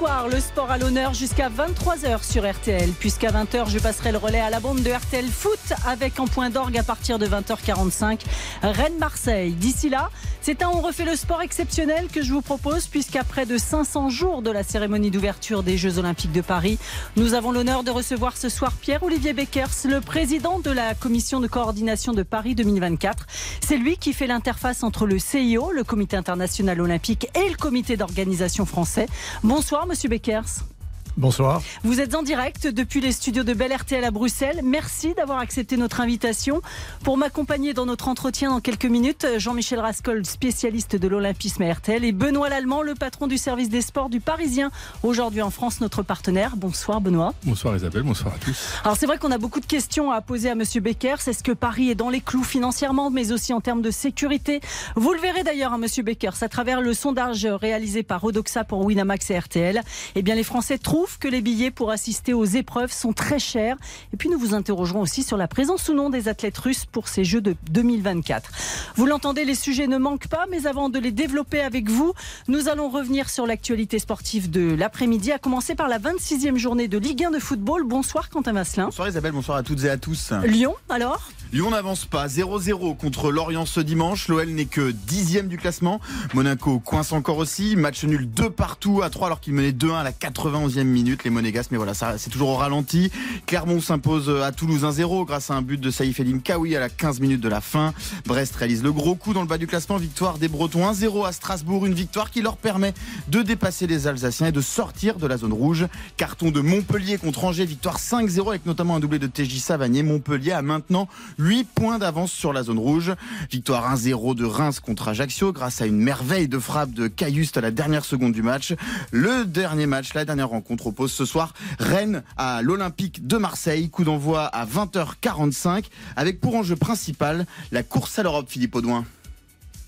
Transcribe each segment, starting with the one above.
Bonsoir, le sport à l'honneur jusqu'à 23h sur RTL. Puisqu'à 20h, je passerai le relais à la bande de RTL Foot avec en point d'orgue à partir de 20h45 Rennes-Marseille. D'ici là, c'est un On refait le sport exceptionnel que je vous propose puisqu'après de 500 jours de la cérémonie d'ouverture des Jeux Olympiques de Paris, nous avons l'honneur de recevoir ce soir Pierre-Olivier Beckers, le président de la commission de coordination de Paris 2024. C'est lui qui fait l'interface entre le CIO, le Comité international olympique, et le comité d'organisation français. Bonsoir, monsieur Beckers. Bonsoir. Vous êtes en direct depuis les studios de Bel RTL à Bruxelles. Merci d'avoir accepté notre invitation. Pour m'accompagner dans notre entretien dans quelques minutes, Jean-Michel Rascol, spécialiste de l'Olympisme à RTL, et Benoît Lallemand, le patron du service des sports du Parisien, aujourd'hui en France, notre partenaire. Bonsoir Benoît. Bonsoir Isabelle, bonsoir à tous. Alors c'est vrai qu'on a beaucoup de questions à poser à Monsieur Beckers. Est-ce que Paris est dans les clous financièrement, mais aussi en termes de sécurité Vous le verrez d'ailleurs, à Monsieur Beckers, à travers le sondage réalisé par Odoxa pour Winamax et RTL. Eh bien, les Français trouvent que les billets pour assister aux épreuves sont très chers. Et puis nous vous interrogerons aussi sur la présence ou non des athlètes russes pour ces Jeux de 2024. Vous l'entendez, les sujets ne manquent pas, mais avant de les développer avec vous, nous allons revenir sur l'actualité sportive de l'après-midi, à commencer par la 26e journée de Ligue 1 de football. Bonsoir Quentin Vasselin. Bonsoir Isabelle, bonsoir à toutes et à tous. Lyon, alors? Lyon n'avance pas. 0-0 contre Lorient ce dimanche. L'OL n'est que dixième du classement. Monaco coince encore aussi. Match nul 2 partout à 3 alors qu'il menait 2-1 à la 91e minute. Les Monégasques, mais voilà, c'est toujours au ralenti. Clermont s'impose à Toulouse 1-0 grâce à un but de Saïf Elim Kawi à la 15 minutes de la fin. Brest réalise le gros coup dans le bas du classement. Victoire des Bretons 1-0 à Strasbourg. Une victoire qui leur permet de dépasser les Alsaciens et de sortir de la zone rouge. Carton de Montpellier contre Angers. Victoire 5-0 avec notamment un doublé de TJ Savanier. Montpellier a maintenant 8 points d'avance sur la zone rouge. Victoire 1-0 de Reims contre Ajaccio grâce à une merveille de frappe de Cailluste à la dernière seconde du match. Le dernier match, la dernière rencontre oppose ce soir Rennes à l'Olympique de Marseille. Coup d'envoi à 20h45 avec pour enjeu principal la course à l'Europe, Philippe Audouin.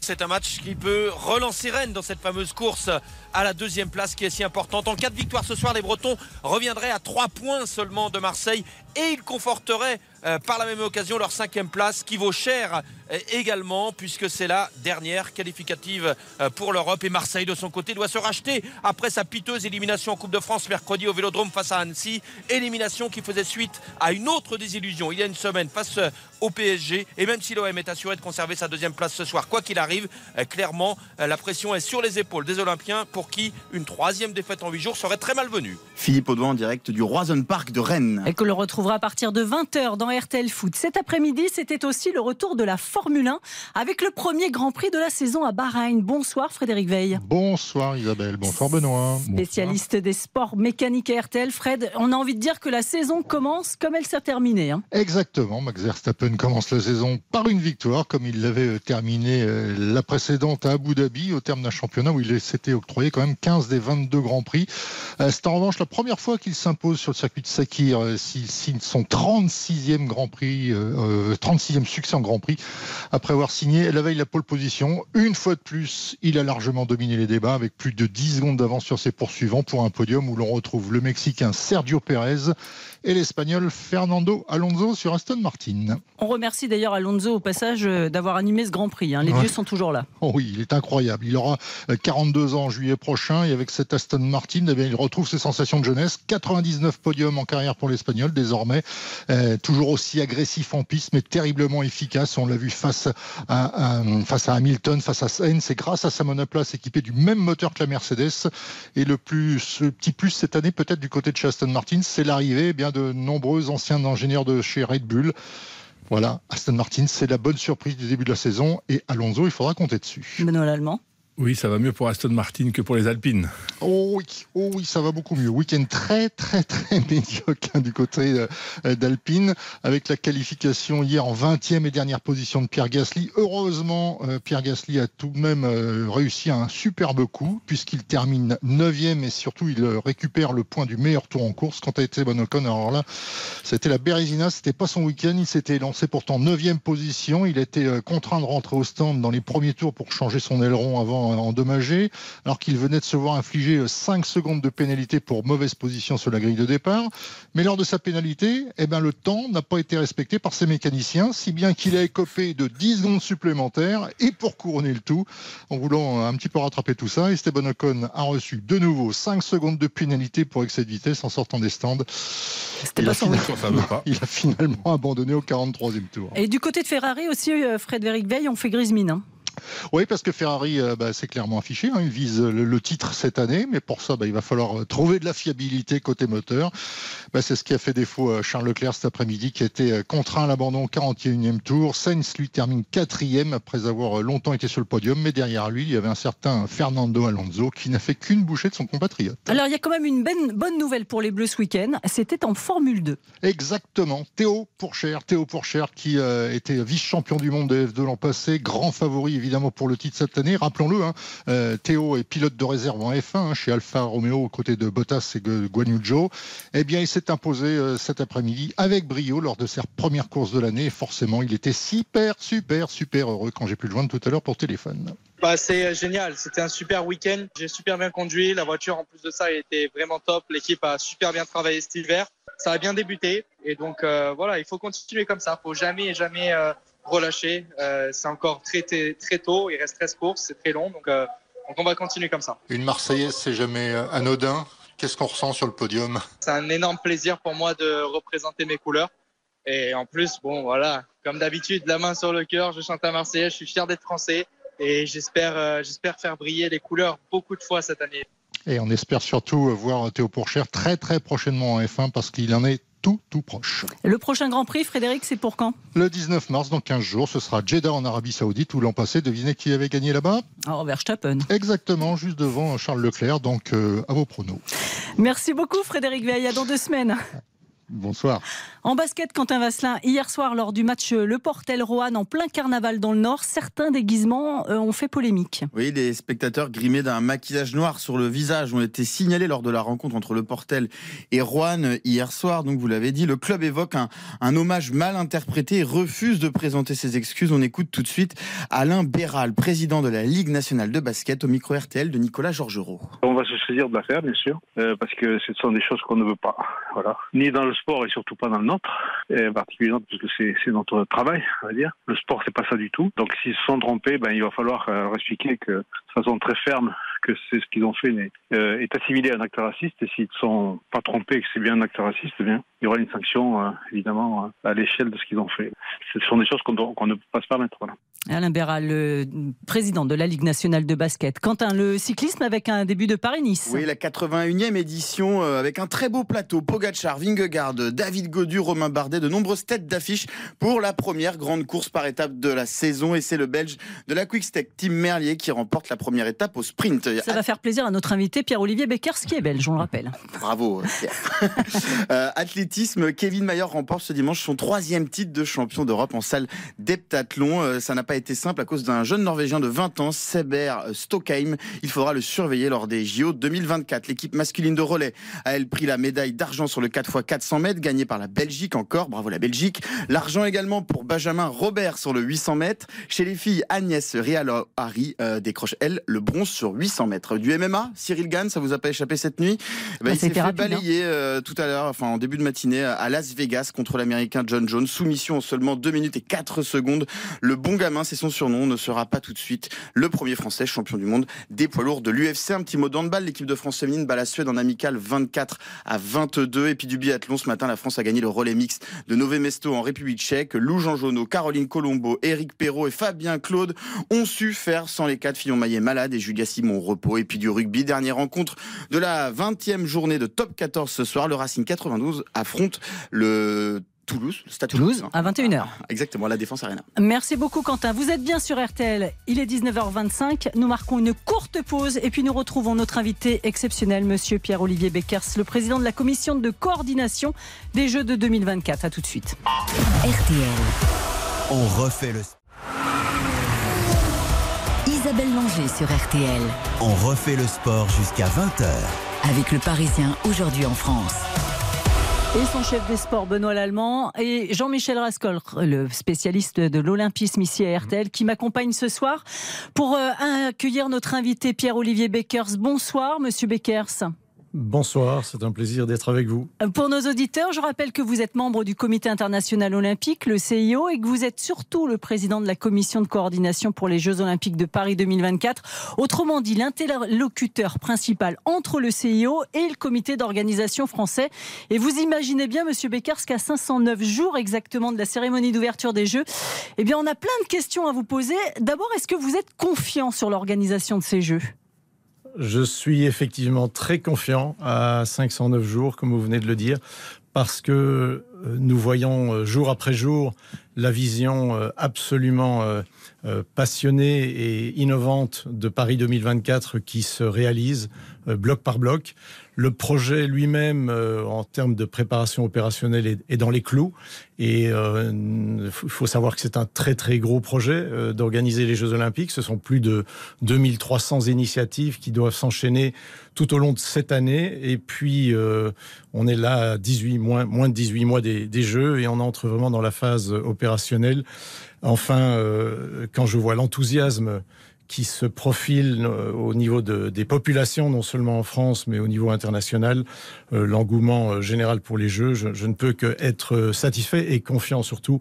C'est un match qui peut relancer Rennes dans cette fameuse course à la deuxième place qui est si importante. En cas de victoire ce soir, les Bretons reviendraient à 3 points seulement de Marseille et ils conforteraient euh, par la même occasion leur cinquième place qui vaut cher euh, également puisque c'est la dernière qualificative euh, pour l'Europe. Et Marseille de son côté doit se racheter après sa piteuse élimination en Coupe de France mercredi au Vélodrome face à Annecy. Élimination qui faisait suite à une autre désillusion il y a une semaine face au PSG et même si l'OM est assuré de conserver sa deuxième place ce soir quoi qu'il arrive clairement la pression est sur les épaules des Olympiens pour qui une troisième défaite en huit jours serait très malvenue. Philippe Audouin en direct du Roison Park de Rennes. Et que le retrouvera à partir de 20h dans RTL Foot. Cet après-midi, c'était aussi le retour de la Formule 1 avec le premier Grand Prix de la saison à Bahreïn. Bonsoir Frédéric Veil. Bonsoir Isabelle, bonsoir Benoît. Spécialiste des sports mécaniques à RTL. Fred, on a envie de dire que la saison commence comme elle s'est terminée. Hein. Exactement, Max Verstappen commence la saison par une victoire comme il l'avait terminé la précédente à Abu Dhabi au terme d'un championnat où il s'était octroyé quand même 15 des 22 Grands Prix. C'est en revanche la première fois qu'il s'impose sur le circuit de Sakir, s'il son 36e Grand Prix, euh, 36e succès en Grand Prix, après avoir signé la veille la pole position. Une fois de plus, il a largement dominé les débats avec plus de 10 secondes d'avance sur ses poursuivants pour un podium où l'on retrouve le Mexicain Sergio Pérez et l'Espagnol Fernando Alonso sur Aston Martin. On remercie d'ailleurs Alonso au passage euh, d'avoir animé ce Grand Prix. Hein. Les ouais. vieux sont toujours là. Oh oui, il est incroyable. Il aura 42 ans en juillet prochain et avec cette Aston Martin, eh bien, il retrouve ses sensations de jeunesse. 99 podiums en carrière pour l'Espagnol désormais. Euh, toujours aussi agressif en piste, mais terriblement efficace. On l'a vu face à, à, face à Hamilton, face à Sainz. C'est grâce à sa monoplace équipée du même moteur que la Mercedes. Et le plus, le petit plus cette année, peut-être du côté de chez Aston Martin, c'est l'arrivée eh bien de nombreux anciens ingénieurs de chez Red Bull. Voilà, Aston Martin, c'est la bonne surprise du début de la saison. Et Alonso, il faudra compter dessus. Benoît Allemand. Oui, ça va mieux pour Aston Martin que pour les Alpines. Oh oui, oh oui, ça va beaucoup mieux. Week-end très très très médiocre hein, du côté euh, d'Alpine, avec la qualification hier en 20e et dernière position de Pierre Gasly. Heureusement, euh, Pierre Gasly a tout de même euh, réussi un superbe coup, puisqu'il termine 9e et surtout il récupère le point du meilleur tour en course. Quant à Esteban Ocon, alors là, c'était la Bérésina, c'était pas son week-end. Il s'était lancé pourtant 9e position. Il été contraint de rentrer au stand dans les premiers tours pour changer son aileron avant endommagé, alors qu'il venait de se voir infliger 5 secondes de pénalité pour mauvaise position sur la grille de départ. Mais lors de sa pénalité, eh ben, le temps n'a pas été respecté par ses mécaniciens, si bien qu'il a écopé de 10 secondes supplémentaires. Et pour couronner le tout, en voulant un petit peu rattraper tout ça, Esteban Ocon a reçu de nouveau 5 secondes de pénalité pour excès de vitesse en sortant des stands. C'était pas son Il a finalement abandonné au 43e tour. Et du côté de Ferrari aussi, euh, Frédéric Veil, on fait grise mine. Hein. Oui, parce que Ferrari, euh, bah, c'est clairement affiché. Hein, il vise le, titre cette année, mais pour ça, bah, il va falloir euh, trouver de la fiabilité côté moteur. Bah, c'est ce qui a fait défaut à Charles Leclerc cet après-midi, qui a été euh, contraint à l'abandon au 41e tour. Sainz lui termine quatrième après avoir longtemps été sur le podium, mais derrière lui, il y avait un certain Fernando Alonso qui n'a fait qu'une bouchée de son compatriote. Alors, il y a quand même une bonne nouvelle pour les Bleus ce week-end. C'était en Formule 2. Exactement. Théo Pourchère, Théo Pourchère qui était vice-champion du monde de F2 l'an passé, grand favori évidemment pour le titre cette année. Rappelons-le, hein, euh, Théo est pilote de réserve en F1 hein, chez Alfa Romeo aux côtés de Bottas et de Guan Eh bien, il s'est imposé euh, cet après-midi avec brio lors de sa première course de l'année. Forcément, il était super, super, super heureux quand j'ai pu le joindre tout à l'heure pour téléphone. Bah, c'est euh, génial, c'était un super week-end. J'ai super bien conduit. La voiture, en plus de ça, était vraiment top. L'équipe a super bien travaillé cet hiver. Ça a bien débuté. Et donc, voilà, il faut continuer comme ça. Il faut jamais, jamais relâcher. Euh, c'est encore très, très, tôt, il reste 13 courses, c'est très long, donc, euh, donc, on va continuer comme ça. Une Marseillaise, c'est jamais euh, anodin. Qu'est-ce qu'on ressent sur le podium? C'est un énorme plaisir pour moi de représenter mes couleurs. Et en plus, bon, voilà, comme d'habitude, la main sur le cœur, je chante la Marseillaise, je suis fier d'être français et j'espère, j'espère faire briller les couleurs beaucoup de fois cette année. Et on espère surtout voir Théo Pourchère très très prochainement en F1 parce qu'il en est tout, tout proche. Le prochain Grand Prix, Frédéric, c'est pour quand? Le 19 mars, dans 15 jours, ce sera Jeddah en Arabie Saoudite, où l'an passé, devinez qui avait gagné là-bas? Oh, Verstappen. Exactement, juste devant Charles Leclerc, donc euh, à vos pronos. Merci beaucoup, Frédéric Veil, dans deux semaines. Bonsoir. En basket, Quentin Vasselin, hier soir, lors du match Le Portel-Roanne en plein carnaval dans le Nord, certains déguisements euh, ont fait polémique. Oui, des spectateurs grimés d'un maquillage noir sur le visage ont été signalés lors de la rencontre entre Le Portel et Roanne hier soir. Donc, vous l'avez dit, le club évoque un, un, hommage mal interprété et refuse de présenter ses excuses. On écoute tout de suite Alain Béral, président de la Ligue nationale de basket, au micro RTL de Nicolas Georgerot. On va se saisir de l'affaire, bien sûr, euh, parce que ce sont des choses qu'on ne veut pas. Voilà. Ni dans le sport et surtout pas dans le nôtre, et particulièrement parce que c'est notre travail, on va dire. Le sport, c'est pas ça du tout. Donc s'ils se sont trompés, ben, il va falloir euh, expliquer que de façon très ferme que c'est ce qu'ils ont fait euh, est assimilé à un acte raciste et s'ils ne sont pas trompés que c'est bien un acte raciste, eh bien, il y aura une sanction euh, évidemment à l'échelle de ce qu'ils ont fait. Ce sont des choses qu'on ne peut pas se permettre. Alain Béral, le président de la Ligue nationale de basket. Quentin, le cyclisme avec un début de Paris-Nice. Oui, la 81e édition euh, avec un très beau plateau. Pogacar, Vingegaard, David Godu, Romain Bardet, de nombreuses têtes d'affiche pour la première grande course par étape de la saison. Et c'est le Belge de la Quick-Step, Tim Merlier, qui remporte la première étape au sprint. Ça va faire plaisir à notre invité Pierre-Olivier Beckers, qui est belge, on le rappelle. Bravo, Pierre. Euh, athlétisme, Kevin Mayer remporte ce dimanche son troisième titre de champion d'Europe en salle d'heptathlon. Euh, ça n'a pas été simple à cause d'un jeune Norvégien de 20 ans, Seber Stockheim. Il faudra le surveiller lors des JO 2024. L'équipe masculine de relais a elle pris la médaille d'argent sur le 4x400 mètres, gagné par la Belgique encore. Bravo la Belgique. L'argent également pour Benjamin Robert sur le 800 mètres. Chez les filles, Agnès Rial-Harry euh, décroche elle le bronze sur 800 mètres. Du MMA, Cyril Gann, ça vous a pas échappé cette nuit? Bah, Il s'est fait hein. balayer euh, tout à l'heure, enfin en début de matinée, à Las Vegas contre l'Américain John Jones. Soumission en seulement 2 minutes et 4 secondes. Le bon gamin, c'est son surnom, ne sera pas tout de suite le premier Français champion du monde des poids lourds de l'UFC. Un petit mot d'handball, l'équipe de France féminine bat la Suède en amical 24 à 22. Et puis du biathlon, ce matin, la France a gagné le relais mixte de Nové Mesto en République tchèque. Lou Jean Jonot, Caroline Colombo, Éric Perrault et Fabien Claude ont su faire sans les quatre Fillon Maillet malade et Julia Simon repos. Et puis du rugby, dernière rencontre de la 20e journée de top 14 ce soir. Le Racing 92 affronte le Toulouse, le Stade Toulouse, à 21h. Exactement, la Défense Arena. Merci beaucoup Quentin. Vous êtes bien sur RTL. Il est 19h25. Nous marquons une courte pause et puis nous retrouvons notre invité exceptionnel, monsieur Pierre-Olivier Beckers, le président de la commission de coordination des Jeux de 2024. À tout de suite. RTL. On refait le Isabelle Langer sur RTL. On refait le sport jusqu'à 20h. Avec le Parisien aujourd'hui en France. Et son chef des sports, Benoît Lallemand, et Jean-Michel Rascol, le spécialiste de l'Olympisme ici à RTL, qui m'accompagne ce soir pour euh, accueillir notre invité Pierre-Olivier Beckers. Bonsoir, monsieur Beckers. Bonsoir, c'est un plaisir d'être avec vous. Pour nos auditeurs, je rappelle que vous êtes membre du Comité international olympique, le CIO, et que vous êtes surtout le président de la commission de coordination pour les Jeux olympiques de Paris 2024. Autrement dit, l'interlocuteur principal entre le CIO et le comité d'organisation français. Et vous imaginez bien, monsieur Beckers, qu'à 509 jours exactement de la cérémonie d'ouverture des Jeux, eh bien, on a plein de questions à vous poser. D'abord, est-ce que vous êtes confiant sur l'organisation de ces Jeux? Je suis effectivement très confiant à 509 jours, comme vous venez de le dire, parce que euh, nous voyons euh, jour après jour la vision euh, absolument passionnée et innovante de Paris 2024 qui se réalise bloc par bloc. Le projet lui-même, euh, en termes de préparation opérationnelle, est, dans les clous. Et il euh, faut savoir que c'est un très très gros projet euh, d'organiser les Jeux Olympiques. Ce sont plus de 2300 initiatives qui doivent s'enchaîner tout au long de cette année. Et puis, on est là à 18 mois, moins de 18 mois des, des Jeux et on entre vraiment dans la phase opérationnelle. Enfin, quand je vois l'enthousiasme qui se profile euh, au niveau de, des populations, non seulement en France, mais au niveau international. Euh, l'engouement euh, général pour les Jeux, je, ne peux qu'être satisfait et confiant surtout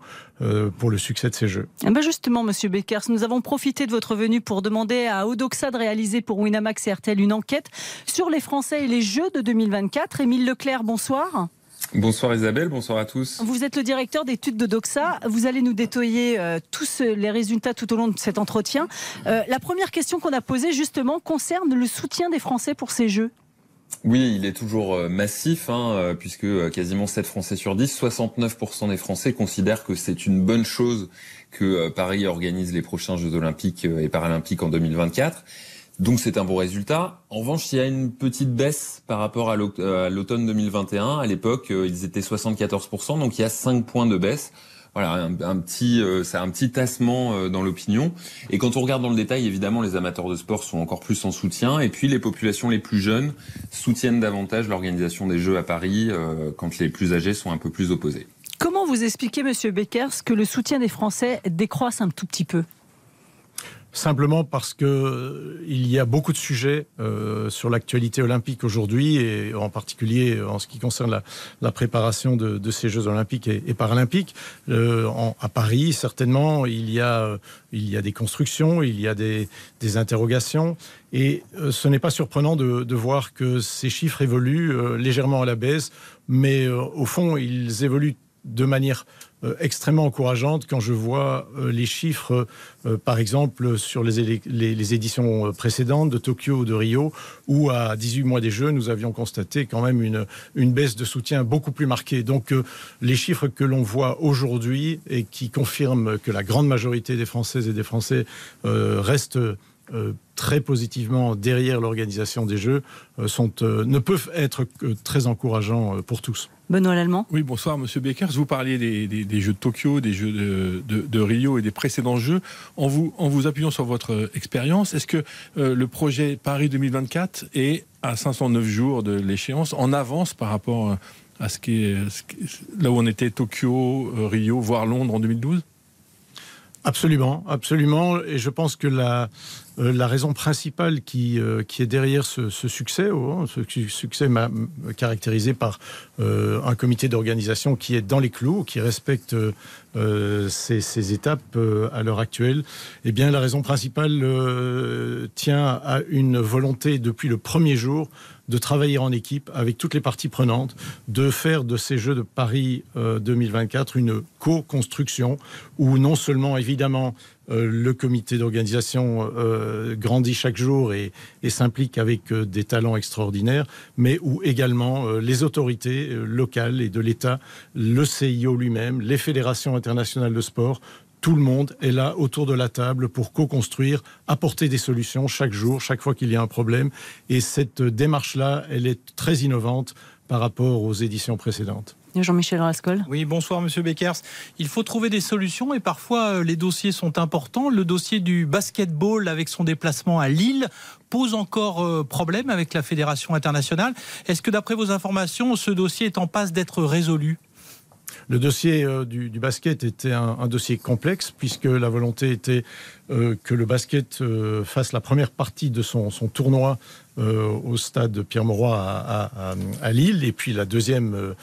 pour le succès de ces Jeux. Eh ben justement, Monsieur Beckers, nous avons profité de votre venue pour demander à Odoxa de réaliser pour Winamax et RTL une enquête sur les Français et les Jeux de 2024. Émile Leclerc, bonsoir. Bonsoir Isabelle, bonsoir à tous. Vous êtes le directeur d'études de Doxa. Vous allez nous détoyer euh, tous les résultats tout au long de cet entretien. Euh, la première question qu'on a posée justement concerne le soutien des Français pour ces Jeux. Oui, il est toujours euh, massif, hein, puisque quasiment 7 Français sur 10, 69% des Français considèrent que c'est une bonne chose que Paris organise les prochains Jeux olympiques et paralympiques en 2024. Donc c'est un bon résultat. En revanche, il y a une petite baisse par rapport à l'automne 2021. À l'époque, euh, ils étaient 74%, donc il y a 5 points de baisse. Voilà, un, petit, euh, c'est un petit tassement euh, dans l'opinion. Et quand on regarde dans le détail, évidemment, les amateurs de sport sont encore plus en soutien. Et puis, les populations les plus jeunes soutiennent davantage l'organisation des Jeux à Paris, quand les plus âgés sont un peu plus opposés. Comment vous expliquez, Monsieur Beckers, que le soutien des Français décroisse un tout petit peu? Simplement parce que euh, il y a beaucoup de sujets euh, sur l'actualité olympique aujourd'hui et en particulier en ce qui concerne la, préparation de, ces Jeux olympiques et, paralympiques. Euh, à Paris, certainement, il y a des constructions, il y a des, interrogations et ce n'est pas surprenant de, voir que ces chiffres évoluent légèrement à la baisse, mais au fond, ils évoluent de manière euh, extrêmement encourageante quand je vois euh, les chiffres, euh, par exemple, sur les, les, éditions précédentes de Tokyo ou de Rio, où à 18 mois des Jeux, nous avions constaté quand même une, une baisse de soutien beaucoup plus marquée. Donc les chiffres que l'on voit aujourd'hui et qui confirment que la grande majorité des Françaises et des Français restent très positivement derrière l'organisation des Jeux sont, ne peuvent être que très encourageants pour tous. Benoît Lallemand. Oui, bonsoir Monsieur Beckers. Vous parliez des, Jeux de Tokyo, des Jeux de, Rio et des précédents Jeux. En vous, en vous appuyant sur votre expérience, est-ce que euh, le projet Paris 2024 est à 509 jours de l'échéance en avance par rapport à ce qui est, là où on était Tokyo, euh, Rio, voire Londres en 2012 Absolument, absolument. Et je pense que la, euh, la raison principale qui, euh, est derrière ce, ce succès, oh, hein, ce succès caractérisé par euh, un comité d'organisation qui est dans les clous, qui respecte ces, ces, étapes à l'heure actuelle, eh bien la raison principale tient à une volonté depuis le premier jour de travailler en équipe avec toutes les parties prenantes, de faire de ces Jeux de Paris 2024 euh, une co-construction où non seulement évidemment euh, le comité d'organisation euh, grandit chaque jour et, et s'implique avec des talents extraordinaires, mais où également les autorités locales et de l'État, le CIO lui-même, les fédérations internationales de sport tout le monde est là autour de la table pour co-construire, apporter des solutions chaque jour, chaque fois qu'il y a un problème. Et cette démarche-là, elle est très innovante par rapport aux éditions précédentes. Jean-Michel Rascol. Oui, bonsoir Monsieur Beckers. Il faut trouver des solutions et parfois euh, les dossiers sont importants. Le dossier du basketball avec son déplacement à Lille pose encore euh, problème avec la Fédération internationale. Est-ce que d'après vos informations, ce dossier est en passe d'être résolu? Le dossier euh, du, basket était un, dossier complexe puisque la volonté était que le basket fasse la première partie de son tournoi euh, au stade Pierre-Mauroy à, Lille et puis la deuxième, euh,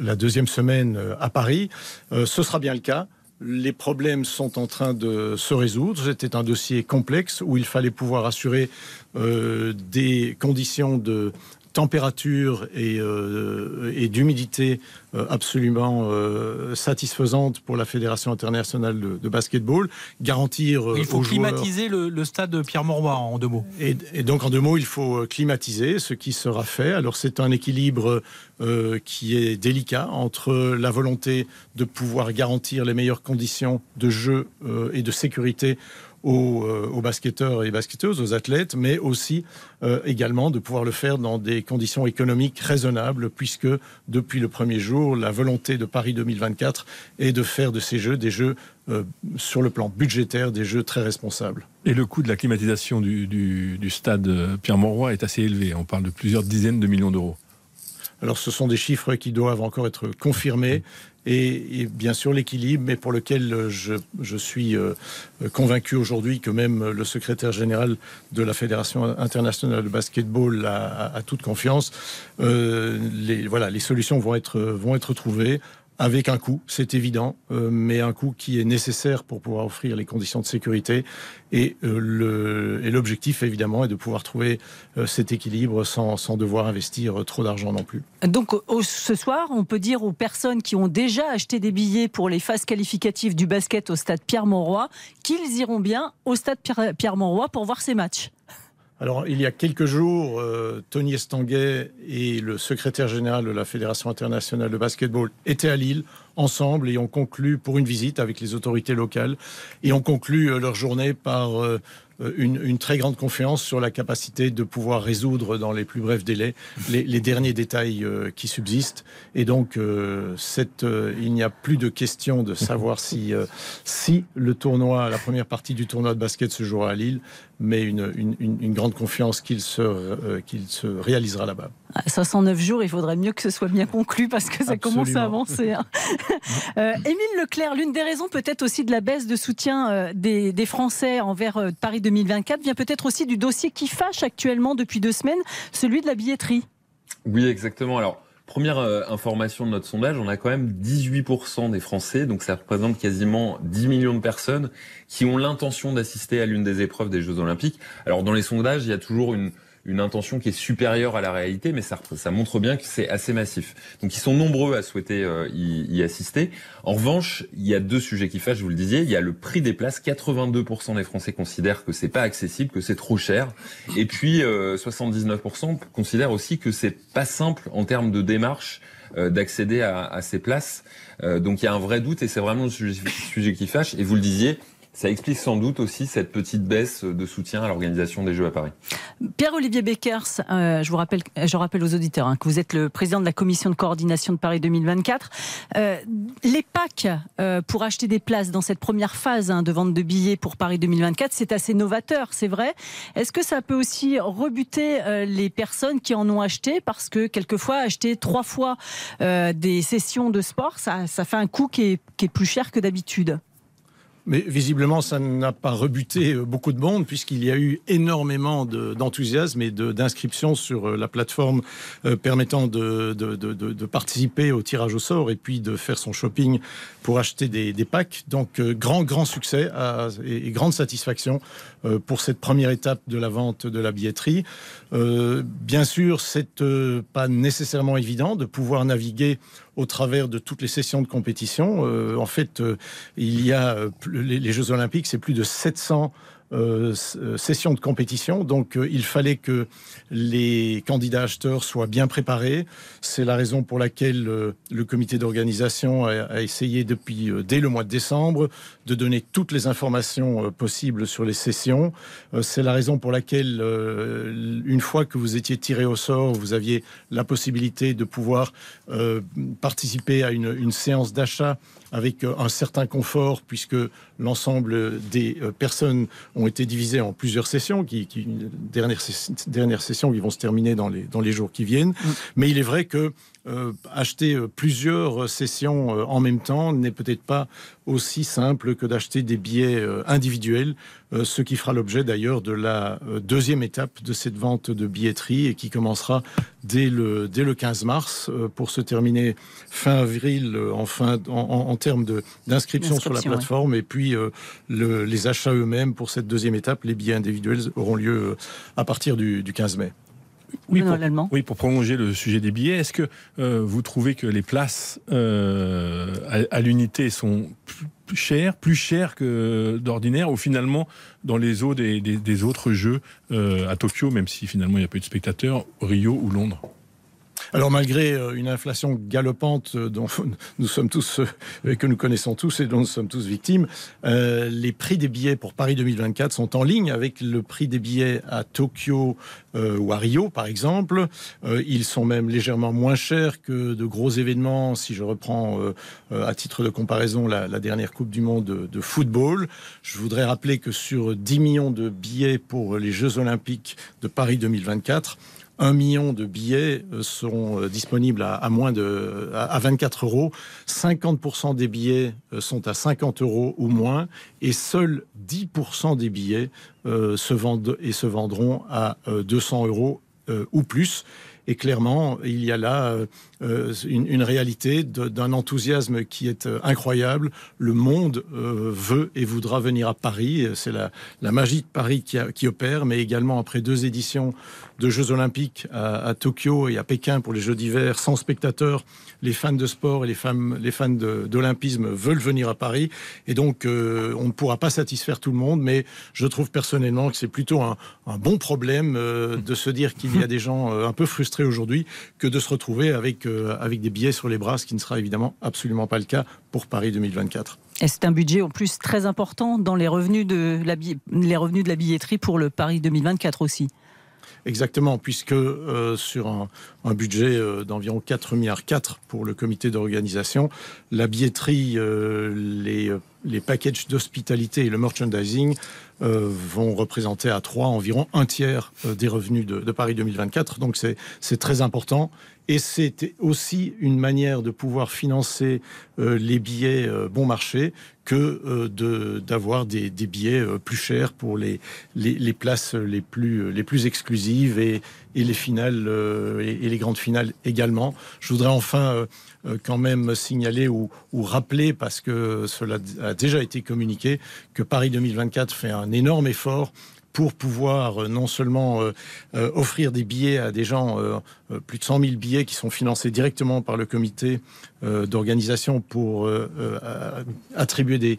la deuxième semaine euh, à Paris. ce sera bien le cas. Les problèmes sont en train de se résoudre. C'était un dossier complexe où il fallait pouvoir assurer des conditions de température et, euh, et d'humidité euh, absolument euh, satisfaisante pour la Fédération internationale de, basketball, garantir. il faut climatiser le, stade de Pierre-Mauroy en deux mots. Et, et, donc en deux mots, il faut climatiser, ce qui sera fait. Alors c'est un équilibre qui est délicat entre la volonté de pouvoir garantir les meilleures conditions de jeu et de sécurité euh, aux, basketteurs et basketteuses, aux athlètes, mais aussi euh, également de pouvoir le faire dans des conditions économiques raisonnables, puisque depuis le premier jour, la volonté de Paris 2024 est de faire de ces jeux des jeux euh, sur le plan budgétaire, des jeux très responsables. Et le coût de la climatisation du, stade Pierre-Mauroy est assez élevé. On parle de plusieurs dizaines de millions d'euros. Alors ce sont des chiffres qui doivent encore être confirmés et, bien sûr l'équilibre, mais pour lequel je, suis euh, convaincu aujourd'hui que même le secrétaire général de la Fédération internationale de basketball a, toute confiance. Euh, les, solutions vont être trouvées avec un coût, c'est évident, euh, mais un coût qui est nécessaire pour pouvoir offrir les conditions de sécurité. Et, euh, l'objectif, évidemment, est de pouvoir trouver euh, cet équilibre sans, devoir investir trop d'argent non plus. Donc, ce soir, on peut dire aux personnes qui ont déjà acheté des billets pour les phases qualificatives du basket au stade Pierre-Mauroy qu'ils iront bien au stade Pierre-Mauroy pour voir ces matchs. Alors, il y a quelques jours, euh, Tony Estanguet et le secrétaire général de la Fédération internationale de basketball étaient à Lille ensemble et ont conclu pour une visite avec les autorités locales et ont conclu euh, leur journée par euh, euh, une, très grande confiance sur la capacité de pouvoir résoudre dans les plus brefs délais les, derniers détails euh, qui subsistent. Et donc, euh, cette, il n'y a plus de question de savoir si, si le tournoi, la première partie du tournoi de basket se jouera à Lille, mais une, une, grande confiance qu'il se, qu'il se réalisera là-bas. 509 jours, il faudrait mieux que ce soit bien conclu parce que ça commence à avancer. Hein. Émile Leclerc, l'une des raisons peut-être aussi de la baisse de soutien des, des Français envers Paris 2024 vient peut-être aussi du dossier qui fâche actuellement depuis deux semaines, celui de la billetterie. Oui, exactement. Alors, Première euh, information de notre sondage, on a quand même 18% des Français, donc ça représente quasiment 10 millions de personnes qui ont l'intention d'assister à l'une des épreuves des Jeux Olympiques. Alors dans les sondages, il y a toujours une, une intention qui est supérieure à la réalité, mais ça, ça montre bien que c'est assez massif. Donc ils sont nombreux à souhaiter euh, y, assister. En revanche, il y a deux sujets qui fâchent, je vous le disiez. Il y a le prix des places. 82% des Français considèrent que c'est pas accessible, que c'est trop cher. Et puis 79% euh, considèrent aussi que c'est pas simple en termes de démarche euh, d'accéder à, à, ces places. donc il y a un vrai doute et c'est vraiment le sujet, sujet qui fâche. Et vous le disiez, ça explique sans doute aussi cette petite baisse de soutien à l'organisation des Jeux à Paris. Pierre-Olivier Beckers, euh, je vous rappelle, rappelle aux auditeurs hein, que vous êtes le président de la commission de coordination de Paris 2024. Euh, les euh, pour acheter des places dans cette première phase hein, de vente de billets pour Paris 2024, c'est assez novateur, c'est vrai. Est-ce que ça peut aussi rebuter les personnes qui en ont acheté? Parce que quelquefois acheter trois fois des sessions de sport, ça, fait un coût qui est plus cher que d'habitude mais visiblement, ça n'a pas rebuté euh, beaucoup de monde, puisqu'il y a eu énormément d'enthousiasme et d'inscriptions sur euh, la plateforme euh, permettant de, participer au tirage au sort et puis de faire son shopping pour acheter des, des packs. Donc, grand, grand succès et, grande satisfaction pour cette première étape de la vente de la billetterie. bien sûr, c'est pas nécessairement évident de pouvoir naviguer au travers de toutes les sessions de compétition. en fait, il y a les, Jeux Olympiques, c'est plus de 700 euh, euh, session de compétition. Donc il fallait que les candidats acheteurs soient bien préparés. C'est la raison pour laquelle le comité d'organisation a, essayé depuis dès le mois de décembre de donner toutes les informations possibles sur les sessions. C'est la raison pour laquelle une fois que vous étiez tiré au sort, vous aviez la possibilité de pouvoir participer à une séance d'achat avec un certain confort puisque l'ensemble des euh, personnes ont été divisées en plusieurs sessions, qui, qui dernières, dernières sessions qui vont se terminer dans les, dans les jours qui viennent. Mm. Mais il est vrai que euh, acheter euh, plusieurs sessions en même temps n'est peut-être pas aussi simple que d'acheter des billets individuels, ce qui fera l'objet d'ailleurs de la deuxième étape de cette vente de billetterie et qui commencera dès le, dès le 15 mars pour se terminer fin avril en, fin, en, termes d'inscription sur la plateforme et puis euh, les achats eux-mêmes pour cette deuxième étape, les billets individuels auront lieu euh, à partir du, 15 mai. Oui pour, oui, pour prolonger le sujet des billets, est-ce que euh, vous trouvez que les places à, l'unité sont plus chères, plus chères que d'ordinaire, ou finalement dans les eaux des, des autres jeux à Tokyo, même si finalement il n'y a pas eu de spectateurs, Rio ou Londres? Alors malgré euh, une inflation galopante euh, dont nous sommes tous, euh, que nous connaissons tous et dont nous sommes tous victimes, les prix des billets pour Paris 2024 sont en ligne avec le prix des billets à Tokyo ou à Rio, par exemple. ils sont même légèrement moins chers que de gros événements. Si je reprends à titre de comparaison la, dernière Coupe du Monde de, de, football, je voudrais rappeler que sur 10 millions de billets pour les Jeux Olympiques de Paris 2024, un million de billets euh, seront euh, disponibles à, moins de à 24 euros. 50% des billets euh, sont à 50 euros ou moins, et seuls 10% des billets se vendent et se vendront à 200 euros ou plus. Et clairement, il y a là euh, une, réalité d'un enthousiasme qui est euh, incroyable. Le monde euh, veut et voudra venir à Paris. C'est la, magie de Paris qui, opère, mais également après deux éditions de Jeux Olympiques à, Tokyo et à Pékin pour les Jeux d'hiver sans spectateurs, les fans de sport et les, fans d'olympisme veulent venir à Paris. Et donc, on ne pourra pas satisfaire tout le monde, mais je trouve personnellement que c'est plutôt un, bon problème de se dire qu'il y a des gens un peu frustrés aujourd'hui que de se retrouver avec euh, avec des billets sur les bras, ce qui ne sera évidemment absolument pas le cas pour Paris 2024. Et c'est un budget en plus très important dans les revenus de la, les revenus de la billetterie pour le Paris 2024 aussi. Exactement, puisque euh, sur un, budget euh, d'environ 4 milliards 4 pour le comité d'organisation, la billetterie, les, les packages d'hospitalité et le merchandising vont représenter à 3 environ un tiers des revenus de, de Paris 2024. Donc c'est très important et c'est aussi une manière de pouvoir financer euh, les billets euh, bon marché que euh, d'avoir des, billets plus chers pour les, places les plus, les plus exclusives et, les finales et, les grandes finales également. Je voudrais enfin quand même signaler ou, rappeler, parce que cela a déjà été communiqué, que Paris 2024 fait un énorme effort pour pouvoir non seulement offrir des billets à des gens euh, plus de 100 000 billets qui sont financés directement par le comité euh, d'organisation pour euh, attribuer des,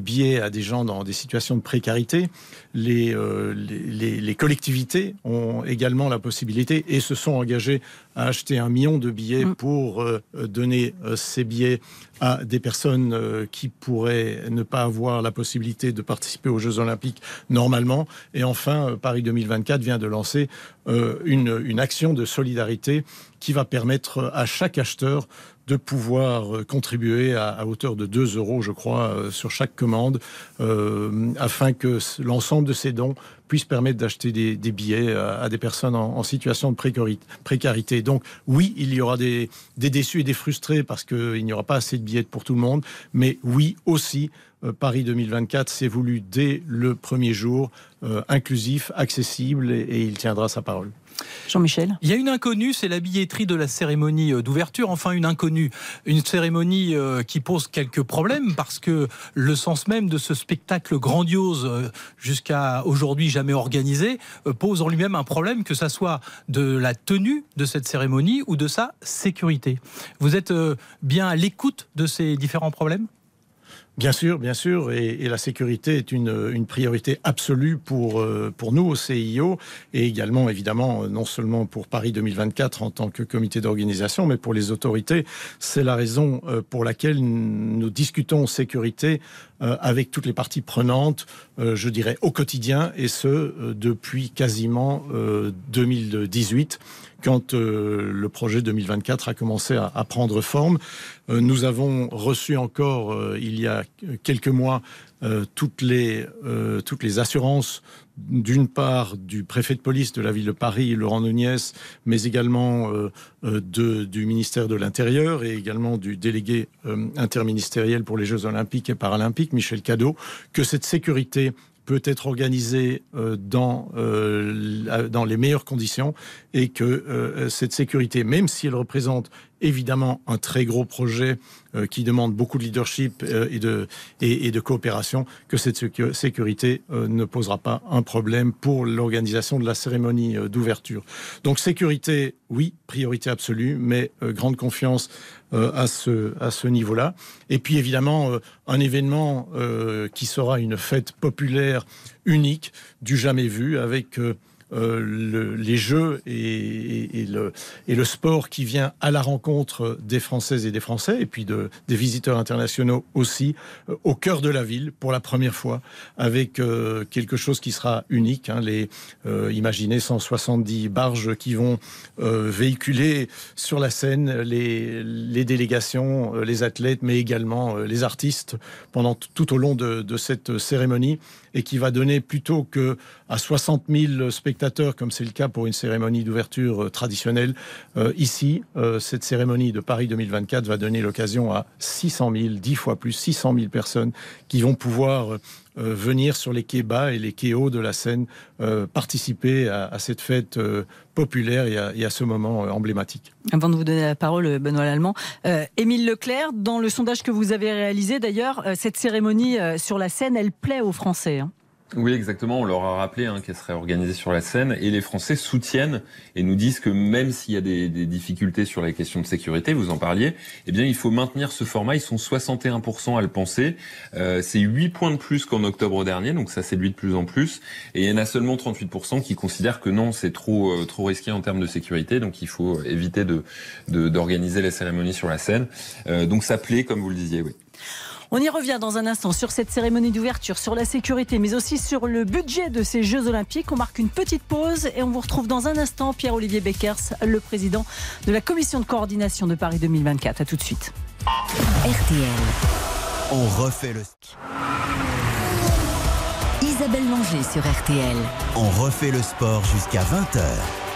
billets à des gens dans des situations de précarité. Les, les, collectivités ont également la possibilité et se sont engagées à acheter un million de billets mm. pour donner ces billets à des personnes qui pourraient ne pas avoir la possibilité de participer aux Jeux Olympiques normalement. Et enfin, Paris 2024 vient de lancer une, une action de solidarité qui va permettre à chaque acheteur de pouvoir euh, contribuer à, hauteur de 2 euros, je crois, euh, sur chaque commande, euh, afin que l'ensemble de ces dons puissent permettre d'acheter des, billets à, des personnes en, situation de précarité. Donc oui, il y aura des déçus et des frustrés parce qu'il n'y aura pas assez de billets pour tout le monde, mais oui aussi, Paris 2024 s'est voulu dès le premier jour inclusif, accessible et il tiendra sa parole. Jean-Michel Il y a une inconnue, c'est la billetterie de la cérémonie euh, d'ouverture. Enfin, une inconnue. Une cérémonie euh, qui pose quelques problèmes parce que le sens même de ce spectacle grandiose, euh, jusqu'à aujourd'hui jamais organisé, pose en lui-même un problème, que ça soit de la tenue de cette cérémonie ou de sa sécurité. Vous êtes bien à l'écoute de ces différents problèmes? Bien sûr, bien sûr, et, la sécurité est une, priorité absolue pour, euh, pour nous au CIO, et également évidemment non seulement pour Paris 2024 en tant que comité d'organisation, mais pour les autorités. C'est la raison euh, pour laquelle nous discutons sécurité euh, avec toutes les parties prenantes, euh, je dirais au quotidien, et ce euh, depuis quasiment 2018 quand euh, le projet 2024 a commencé à, prendre forme. Euh, nous avons reçu encore, euh, il y a quelques mois, toutes, les, assurances d'une part du préfet de police de la ville de Paris, Laurent Nunez, mais également du ministère de l'Intérieur et également du délégué interministériel pour les Jeux olympiques et paralympiques, Michel Cadeau, que cette sécurité peut être organisée euh, dans, euh, dans les meilleures conditions et que euh, cette sécurité, même si elle représente évidemment un très gros projet qui demande beaucoup de leadership et, de, et, de coopération, que cette sécurité ne posera pas un problème pour l'organisation de la cérémonie d'ouverture. Donc sécurité, oui, priorité absolue, mais grande confiance euh, à ce, à ce niveau-là. Et puis évidemment, un événement qui sera une fête populaire unique, du jamais vu, avec euh, le, les jeux et, et, le, et le sport qui vient à la rencontre des Françaises et des Français, et puis de, des visiteurs internationaux aussi, euh, au cœur de la ville, pour la première fois, avec euh, quelque chose qui sera unique. Hein, les, euh, imaginez 170 barges qui vont euh, véhiculer sur la scène les, les délégations, les athlètes, mais également les artistes pendant tout au long de, de cette cérémonie et qui va donner plutôt que à 60 000 spectateurs, comme c'est le cas pour une cérémonie d'ouverture euh, traditionnelle, euh, ici, euh, cette cérémonie de Paris 2024 va donner l'occasion à 600 000, 10 fois plus, 600 000 personnes qui vont pouvoir venir sur les quais bas et les quais hauts de la Seine euh, participer à, cette fête euh, populaire et à, ce moment euh, emblématique. Avant de vous donner la parole, euh, Benoît Lallemand, euh, Émile Leclerc, dans le sondage que vous avez réalisé d'ailleurs, cette cérémonie sur la Seine, elle plaît aux Français. Hein. Oui, exactement. On leur a rappelé hein, qu'elle serait organisée sur la scène et les Français soutiennent et nous disent que même s'il y a des, des, difficultés sur les questions de sécurité, vous en parliez, eh bien, il faut maintenir ce format. Ils sont 61% à le penser. Euh, c'est 8 points de plus qu'en octobre dernier, donc ça séduit de plus en plus. Et il y en a seulement 38% qui considèrent que non, c'est trop, euh, trop risqué en termes de sécurité, donc il faut éviter de, d'organiser de, la cérémonie sur la scène. Euh, donc ça plaît, comme vous le disiez, oui. On y revient dans un instant sur cette cérémonie d'ouverture, sur la sécurité, mais aussi sur le budget de ces Jeux Olympiques. On marque une petite pause et on vous retrouve dans un instant, Pierre-Olivier Beckers, le président de la commission de coordination de Paris 2024. A tout de suite. RTL. On refait le ski. Isabelle Langer sur RTL. On refait le sport jusqu'à 20h.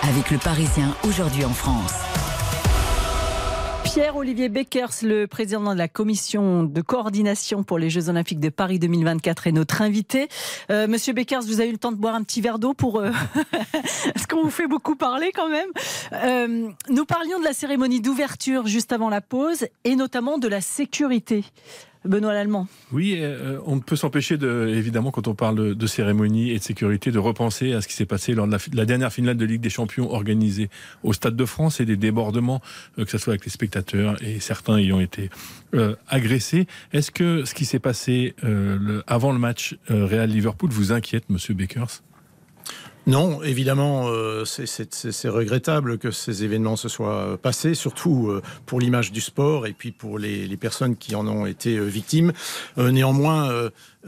Avec le Parisien aujourd'hui en France. Pierre-Olivier Beckers, le président de la commission de coordination pour les Jeux Olympiques de Paris 2024 est notre invité. Euh, Monsieur Beckers, vous avez eu le temps de boire un petit verre d'eau pour... Euh... Parce qu'on vous fait beaucoup parler quand même. Euh, nous parlions de la cérémonie d'ouverture juste avant la pause et notamment de la sécurité. Benoît Lallemand. Oui, euh, on ne peut s'empêcher, de, évidemment, quand on parle de, cérémonie et de sécurité, de repenser à ce qui s'est passé lors de la, dernière finale de Ligue des Champions organisée au Stade de France et des débordements, euh, que ce soit avec les spectateurs et certains ayant été euh, agressés. Est-ce que ce qui s'est passé euh, avant le match euh, Real-Liverpool vous inquiète, Monsieur Bakers? Non, évidemment, euh, c'est regrettable que ces événements se soient passés, surtout euh, pour l'image du sport et puis pour les, les, personnes qui en ont été euh, victimes. néanmoins,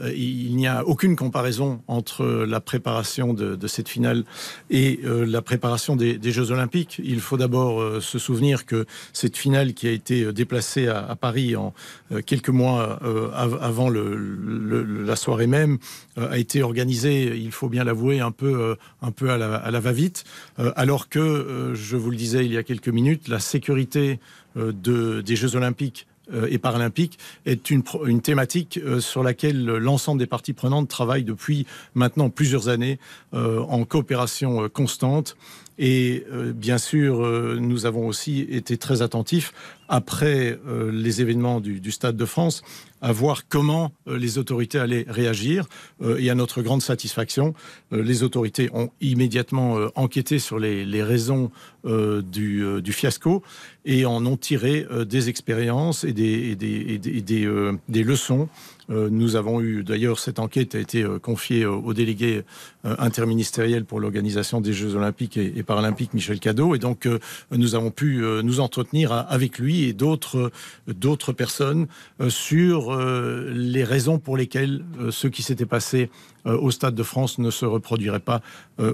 euh, il n'y a aucune comparaison entre la préparation de, cette finale et euh, la préparation des, Jeux Olympiques. Il faut d'abord euh, se souvenir que cette finale qui a été déplacée à, Paris en quelques mois avant la soirée même a été organisée, il faut bien l'avouer, un peu, à la, à va-vite, alors que, je vous le disais il y a quelques minutes, la sécurité de, des Jeux Olympiques et paralympique est une, une thématique euh, sur laquelle l'ensemble des parties prenantes travaillent depuis maintenant plusieurs années euh, en coopération constante. Et euh, bien sûr, euh, nous avons aussi été très attentifs après euh, les événements du, Stade de France à voir comment les autorités allaient réagir. et à notre grande satisfaction, les autorités ont immédiatement enquêté sur les, raisons du, fiasco et en ont tiré des expériences et des, des leçons nous avons eu, d'ailleurs, cette enquête a été confiée au délégué interministériel pour l'organisation des Jeux Olympiques et, Paralympiques, Michel Cadeau, et donc nous avons pu nous entretenir avec lui et d'autres d'autres personnes sur les raisons pour lesquelles ce qui s'était passé au Stade de France ne se reproduirait pas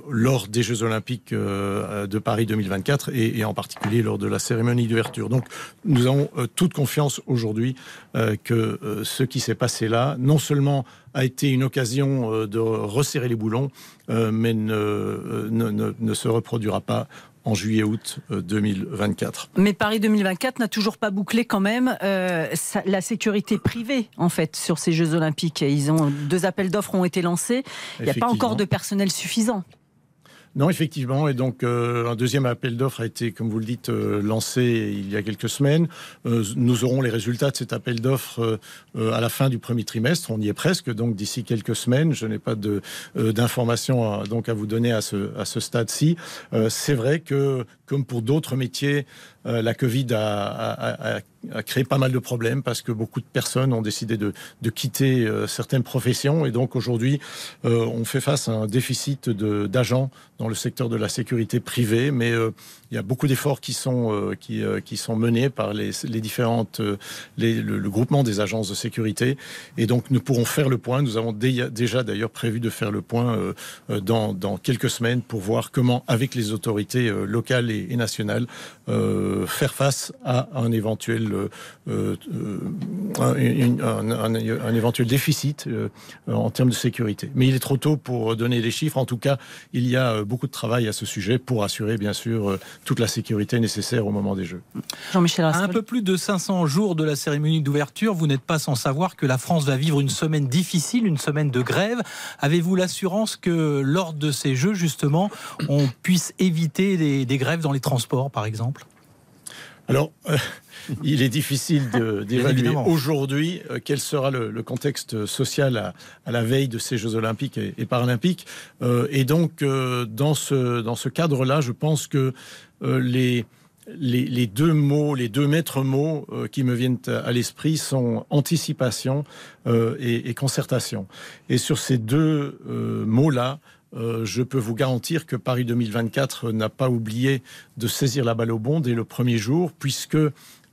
lors des Jeux Olympiques de Paris 2024 et, et, en particulier lors de la cérémonie d'ouverture. Donc nous avons toute confiance aujourd'hui que ce qui s'est passé là, non seulement a été une occasion de resserrer les boulons, mais ne, ne, ne se reproduira pas en juillet-août 2024. Mais Paris 2024 n'a toujours pas bouclé quand même euh, la sécurité privée en fait sur ces Jeux Olympiques. Ils ont deux appels d'offres ont été lancés. Il n'y a pas encore de personnel suffisant. Non, effectivement. Et donc, euh, un deuxième appel d'offres a été, comme vous le dites, euh, lancé il y a quelques semaines. Euh, nous aurons les résultats de cet appel d'offres à la fin du premier trimestre. On y est presque. Donc, d'ici quelques semaines, je n'ai pas d'informations à, donc à vous donner à ce, stade-ci. C'est vrai que, comme pour d'autres métiers, la Covid a, créé pas mal de problèmes parce que beaucoup de personnes ont décidé de quitter certaines professions. Et donc, aujourd'hui, on fait face à un déficit d'agents dans le secteur de la sécurité privée, mais euh, il y a beaucoup d'efforts qui sont euh, euh, menés par les, les différentes le, groupement des agences de sécurité, et donc nous pourrons faire le point. Nous avons déjà d'ailleurs prévu de faire le point dans, quelques semaines pour voir comment, avec les autorités locales et nationales, faire face à un éventuel un, un, un, éventuel déficit en termes de sécurité. Mais il est trop tôt pour donner les chiffres. En tout cas, il y a beaucoup de travail à ce sujet pour assurer bien sûr euh, toute la sécurité nécessaire au moment des Jeux. Jean-Michel Un peu plus de 500 jours de la cérémonie d'ouverture, vous n'êtes pas sans savoir que la France va vivre une semaine difficile, une semaine de grève. Avez-vous l'assurance que lors de ces Jeux, justement, on puisse éviter des, des grèves dans les transports, par exemple? Alors, euh, il est difficile d'évaluer aujourd'hui euh, quel sera le, le, contexte social à, à, la veille de ces Jeux olympiques et, et paralympiques. Euh, et donc, dans ce, dans ce cadre-là, je pense que les, les, les, deux mots, les deux maîtres mots qui me viennent à l'esprit sont anticipation et, et, concertation. Et sur ces deux mots-là, euh, je peux vous garantir que Paris 2024 n'a pas oublié de saisir la balle au bon dès le premier jour, puisque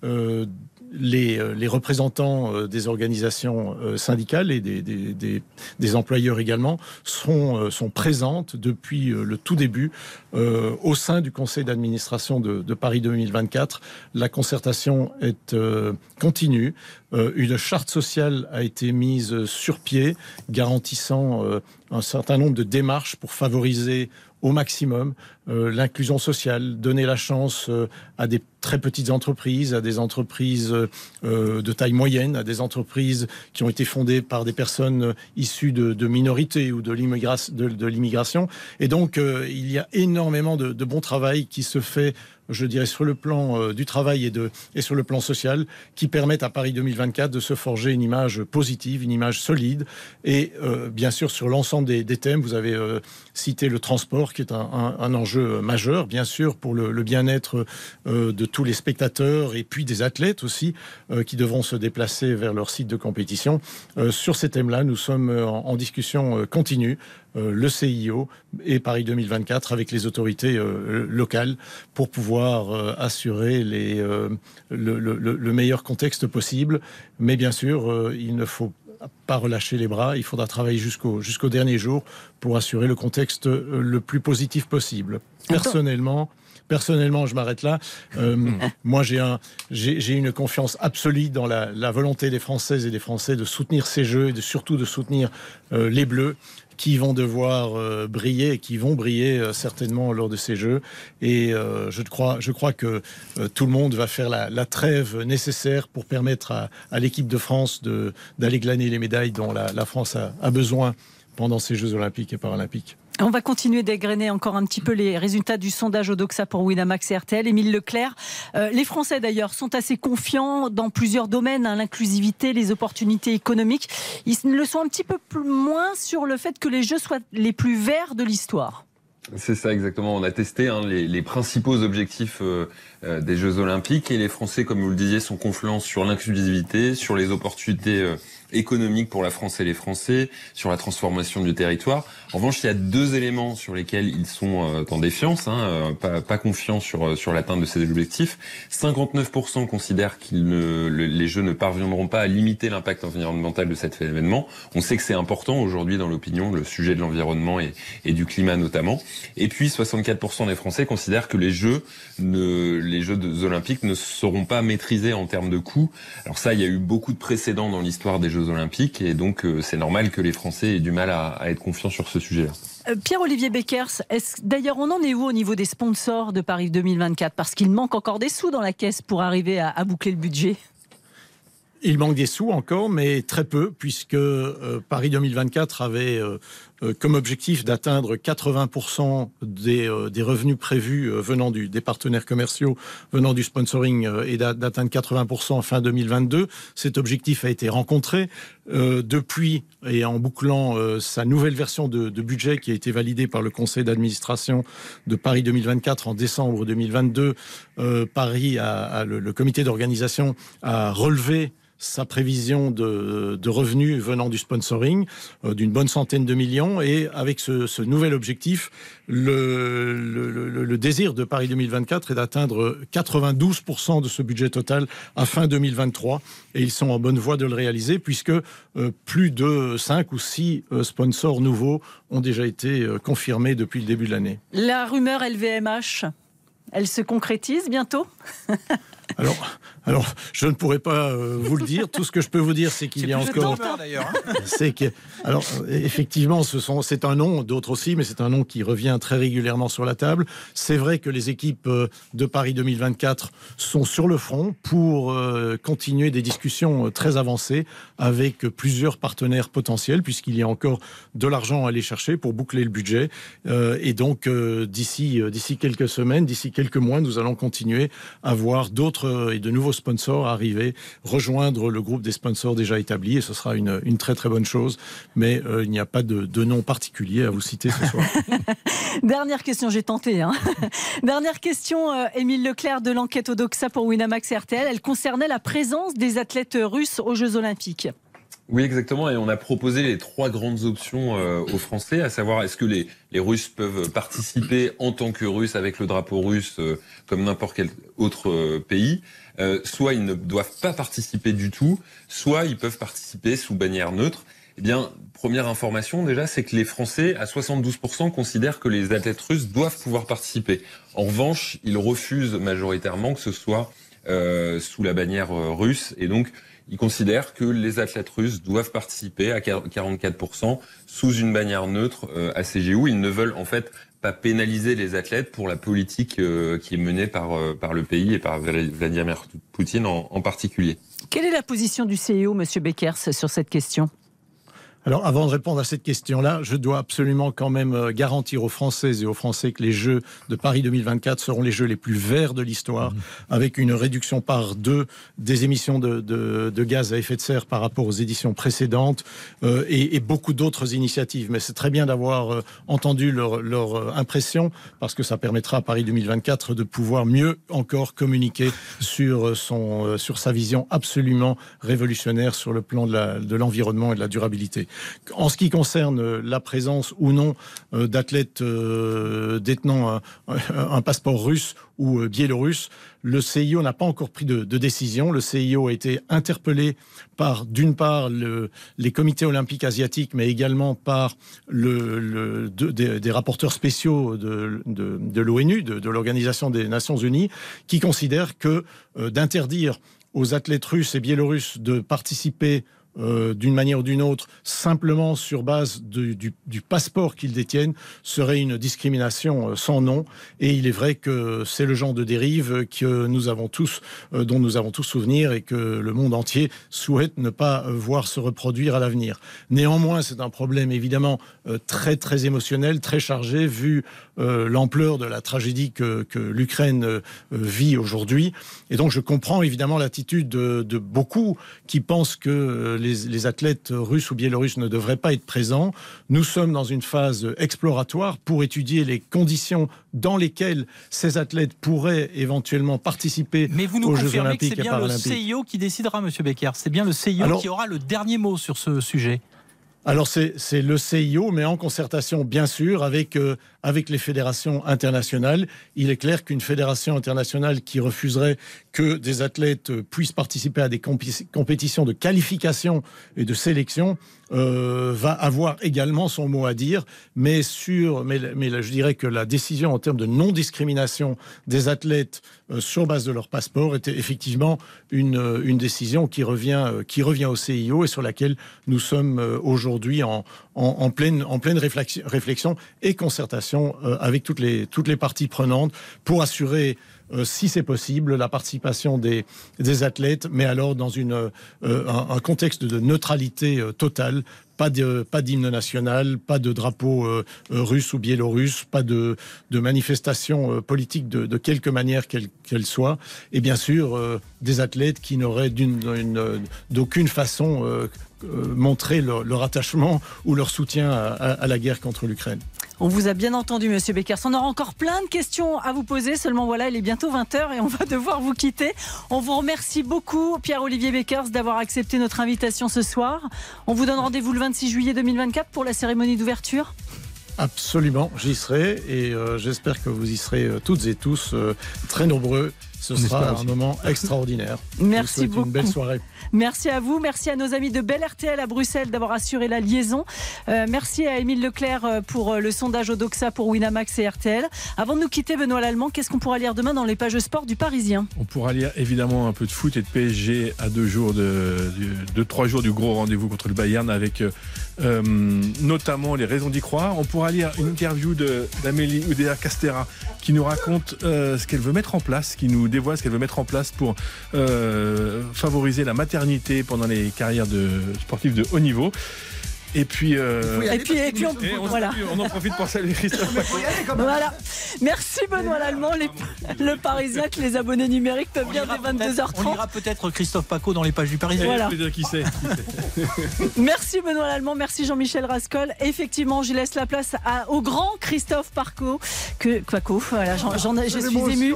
euh, les, euh, les, représentants euh, des organisations euh, syndicales et des, employeurs également sont, présentes depuis le tout début au sein du conseil d'administration de, Paris 2024. La concertation est continue. Une charte sociale a été mise sur pied, garantissant un certain nombre de démarches pour favoriser au maximum euh, l'inclusion sociale, donner la chance euh, à des très petites entreprises, à des entreprises euh, de taille moyenne, à des entreprises qui ont été fondées par des personnes issues de, minorités ou de l'immigration. Et donc, il y a énormément de, bon travail qui se fait je dirais, sur le plan du travail et, de, et sur le plan social, qui permettent à Paris 2024 de se forger une image positive, une image solide. Et bien sûr, sur l'ensemble des, thèmes, vous avez cité le transport, qui est un enjeu majeur, bien sûr, pour le, bien-être euh, de tous les spectateurs et puis des athlètes aussi, euh, qui devront se déplacer vers leur site de compétition. Euh, sur ces thèmes-là, nous sommes en, discussion continue le CIO et Paris 2024 avec les autorités locales pour pouvoir assurer les, le, le, le, meilleur contexte possible. Mais bien sûr, il ne faut pas relâcher les bras, il faudra travailler jusqu'au jusqu'au dernier jour pour assurer le contexte le plus positif possible. Personnellement, personnellement, je m'arrête là. Euh, moi, j'ai un, j'ai une confiance absolue dans la, la, volonté des Françaises et des Français de soutenir ces jeux et de, surtout de soutenir euh, les Bleus qui vont devoir euh, briller et qui vont briller euh, certainement lors de ces Jeux. Et euh, je, crois, je crois que tout le monde va faire la, trêve nécessaire pour permettre à, l'équipe de France d'aller glaner les médailles dont la, France a besoin pendant ces Jeux olympiques et paralympiques. On va continuer d'égrener encore un petit peu les résultats du sondage Odoxa pour Winamax et RTL. Émile Leclerc, euh, les Français d'ailleurs sont assez confiants dans plusieurs domaines, hein, l'inclusivité, les opportunités économiques. Ils le sont un petit peu plus moins sur le fait que les Jeux soient les plus verts de l'histoire. C'est ça exactement. On a testé hein, les, principaux objectifs euh, des Jeux Olympiques et les Français, comme vous le disiez, sont confluents sur l'inclusivité, sur les opportunités euh, économique pour la France et les Français, sur la transformation du territoire. En revanche, il y a deux éléments sur lesquels ils sont euh, en défiance, hein, euh, pas, pas confiants sur, euh, sur l'atteinte de ces objectifs. 59% considèrent que les Jeux ne parviendront pas à limiter l'impact environnemental de cet événement. On sait que c'est important aujourd'hui dans l'opinion, le sujet de l'environnement et, du climat notamment. Et puis 64% des Français considèrent que les Jeux, ne, les Jeux olympiques ne seront pas maîtrisés en termes de coûts. Alors ça, il y a eu beaucoup de précédents dans l'histoire des Jeux Olympiques et donc euh, c'est normal que les Français aient du mal à, être confiants sur ce sujet-là. Euh, Pierre-Olivier Beckers, d'ailleurs on en est où au niveau des sponsors de Paris 2024 Parce qu'il manque encore des sous dans la caisse pour arriver à, boucler le budget. Il manque des sous encore, mais très peu, puisque euh, Paris 2024 avait euh, comme objectif d'atteindre 80% des, euh, des, revenus prévus euh, venant des partenaires commerciaux, venant du sponsoring et d'atteindre 80% fin 2022. Cet objectif a été rencontré. depuis, et en bouclant sa nouvelle version de, budget qui a été validée par le conseil d'administration de Paris 2024 en décembre 2022, Paris a, a le comité d'organisation a relevé sa prévision de, revenus venant du sponsoring euh, d'une bonne centaine de millions. Et avec ce, nouvel objectif, le, désir de Paris 2024 est d'atteindre 92% de ce budget total à fin 2023. Et ils sont en bonne voie de le réaliser puisque euh, plus de 5 ou 6 euh, sponsors nouveaux ont déjà été confirmés depuis le début de l'année. La rumeur LVMH, elle se concrétise bientôt? Alors, alors, je ne pourrais pas euh, vous le dire. Tout ce que je peux vous dire, c'est qu'il y a encore. d'ailleurs. c'est que, alors, effectivement, ce sont, c'est un nom, d'autres aussi, mais c'est un nom qui revient très régulièrement sur la table. C'est vrai que les équipes euh, de Paris 2024 sont sur le front pour euh, continuer des discussions très avancées avec plusieurs partenaires potentiels, puisqu'il y a encore de l'argent à aller chercher pour boucler le budget. et donc, d'ici, d'ici quelques semaines, d'ici quelques mois, nous allons continuer à voir d'autres et de nouveaux sponsors arriver, rejoindre le groupe des sponsors déjà établis, et ce sera une, une très très bonne chose. Mais euh, il n'y a pas de, de, nom particulier à vous citer ce soir. Dernière question, j'ai tenté. Hein. Dernière question, euh, Émile Leclerc de l'enquête Odoxa pour Winamax RTL. Elle concernait la présence des athlètes russes aux Jeux Olympiques. Oui, exactement. Et on a proposé les trois grandes options euh, aux Français, à savoir est-ce que les, les, Russes peuvent participer en tant que Russes avec le drapeau russe euh, comme n'importe quel autre euh, pays, soit ils ne doivent pas participer du tout, soit ils peuvent participer sous bannière neutre. Eh bien, première information déjà, c'est que les Français, à 72%, considèrent que les athlètes russes doivent pouvoir participer. En revanche, ils refusent majoritairement que ce soit sous la bannière russe. Et donc, ils considèrent que les athlètes russes doivent participer à 44% sous une bannière neutre euh, à CGU. Ils ne veulent en fait pas pénaliser les athlètes pour la politique euh, qui est menée par, euh, par le pays et par Vladimir Poutine en, en particulier. Quelle est la position du CEO, Monsieur Beckers, sur cette question? Alors, avant de répondre à cette question-là, je dois absolument quand même euh, garantir aux Françaises et aux Français que les Jeux de Paris 2024 seront les Jeux les plus verts de l'histoire, mmh. avec une réduction par deux des émissions de, de, de, gaz à effet de serre par rapport aux éditions précédentes euh, et, et, beaucoup d'autres initiatives. Mais c'est très bien d'avoir euh, entendu leur, leur euh, impression, parce que ça permettra à Paris 2024 de pouvoir mieux encore communiquer sur, son, sur sa vision absolument révolutionnaire sur le plan de l'environnement et de la durabilité. En ce qui concerne euh, la présence ou non euh, d'athlètes euh, détenant un, passeport russe ou biélorusse, le CIO n'a pas encore pris de, décision. Le CIO a été interpellé par, d'une part, les comités olympiques asiatiques, mais également par des, rapporteurs spéciaux de, l'ONU, de, l'Organisation des Nations Unies, qui considèrent que d'interdire aux athlètes russes et biélorusses de participer euh, d'une manière ou d'une autre, simplement sur base du, passeport qu'ils détiennent, serait une discrimination euh, sans nom. Et il est vrai que c'est le genre de dérive que nous avons tous, euh, dont nous avons tous souvenir et que le monde entier souhaite ne pas voir se reproduire à l'avenir. Néanmoins, c'est un problème évidemment très très émotionnel, très chargé, vu l'ampleur de la tragédie que, que l'Ukraine vit aujourd'hui. Et donc je comprends évidemment l'attitude de, de beaucoup qui pensent que les les, athlètes russes ou biélorusses ne devraient pas être présents. Nous sommes dans une phase exploratoire pour étudier les conditions dans lesquelles ces athlètes pourraient éventuellement participer Mais vous nous aux Jeux confirmez que olympiques c'est et bien le. CIO qui décidera, Monsieur Becker. C'est bien le CIO Alors- qui aura le dernier mot sur ce sujet. Alors c'est le CIO, mais en concertation bien sûr avec, euh, avec les fédérations internationales. Il est clair qu'une fédération internationale qui refuserait que des athlètes puissent participer à des compé- compétitions de qualification et de sélection euh, va avoir également son mot à dire. Mais, sur, mais, mais là, je dirais que la décision en termes de non-discrimination des athlètes euh, sur base de leur passeport était effectivement une, euh, une décision qui revient, euh, qui revient au CIO et sur laquelle nous sommes euh, aujourd'hui en, en, en pleine, en pleine réflexion, réflexion et concertation avec toutes les, toutes les parties prenantes pour assurer euh, si c'est possible, la participation des, athlètes, mais alors dans euh, un, contexte de neutralité euh, totale. Pas pas d'hymne national, pas de drapeau russe ou biélorusse, pas de, de manifestation politique de, quelque manière qu'elle qu'elle soit, et bien sûr des athlètes qui n'auraient d'aucune façon euh, montré leur, leur attachement ou leur soutien à, à- à la guerre contre l'Ukraine. On vous a bien entendu, Monsieur Beckers. On aura encore plein de questions à vous poser. Seulement, voilà, il est bientôt 20h et on va devoir vous quitter. On vous remercie beaucoup, Pierre-Olivier Beckers, d'avoir accepté notre invitation ce soir. On vous donne rendez-vous le 26 juillet 2024 pour la cérémonie d'ouverture. Absolument, j'y serai et euh, j'espère que vous y serez euh, toutes et tous euh, très nombreux. Ce On sera un aussi. moment extraordinaire. Je Merci vous souhaite beaucoup. Une belle soirée. Merci à vous, merci à nos amis de Bel RTL à Bruxelles d'avoir assuré la liaison. Euh, merci à Émile Leclerc euh, pour euh, le sondage au Doxa pour Winamax et RTL. Avant de nous quitter, Benoît Lallemand, qu'est-ce qu'on pourra lire demain dans les pages sport du Parisien? On pourra lire évidemment un peu de foot et de PSG à deux jours de, trois jours du gros rendez-vous contre le Bayern avec notamment les raisons d'y croire. On pourra lire une interview d'Amélie Oudéa Castera qui nous raconte ce qu'elle veut mettre en place, qui nous dévoile ce qu'elle veut mettre en place pour favoriser la pendant les carrières de sportifs de haut niveau. Et puis, euh, Et puis, et puis on, et on voilà. on en profite pour saluer Christophe Paco. Voilà. Merci Benoît Lallemand, les- le Parisien que les abonnés numériques peuvent lire dès On 22h30. lira peut-être Christophe Paco dans les pages du Parisien. Voilà. Je vais dire qui c'est. Merci Benoît Lallemand, merci Jean-Michel Rascol. Effectivement, je laisse la place à- au grand Christophe Parco, que Paco, voilà, j'en- j'en- je suis ému.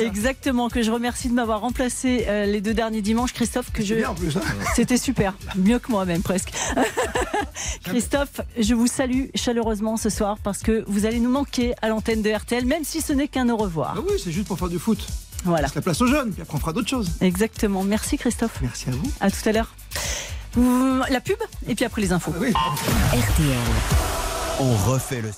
Exactement, que je remercie de m'avoir remplacé euh, les deux derniers dimanches, Christophe, que je. bien en plus, hein. C'était super, mieux que moi même presque. Christophe, je vous salue chaleureusement ce soir parce que vous allez nous manquer à l'antenne de RTL, même si ce n'est qu'un au revoir. Ah oui, c'est juste pour faire du foot. Voilà. Laisse la place aux jeunes, puis après on fera d'autres choses. Exactement. Merci Christophe. Merci à vous. À tout à l'heure. La pub et puis après les infos. RTL. On refait le.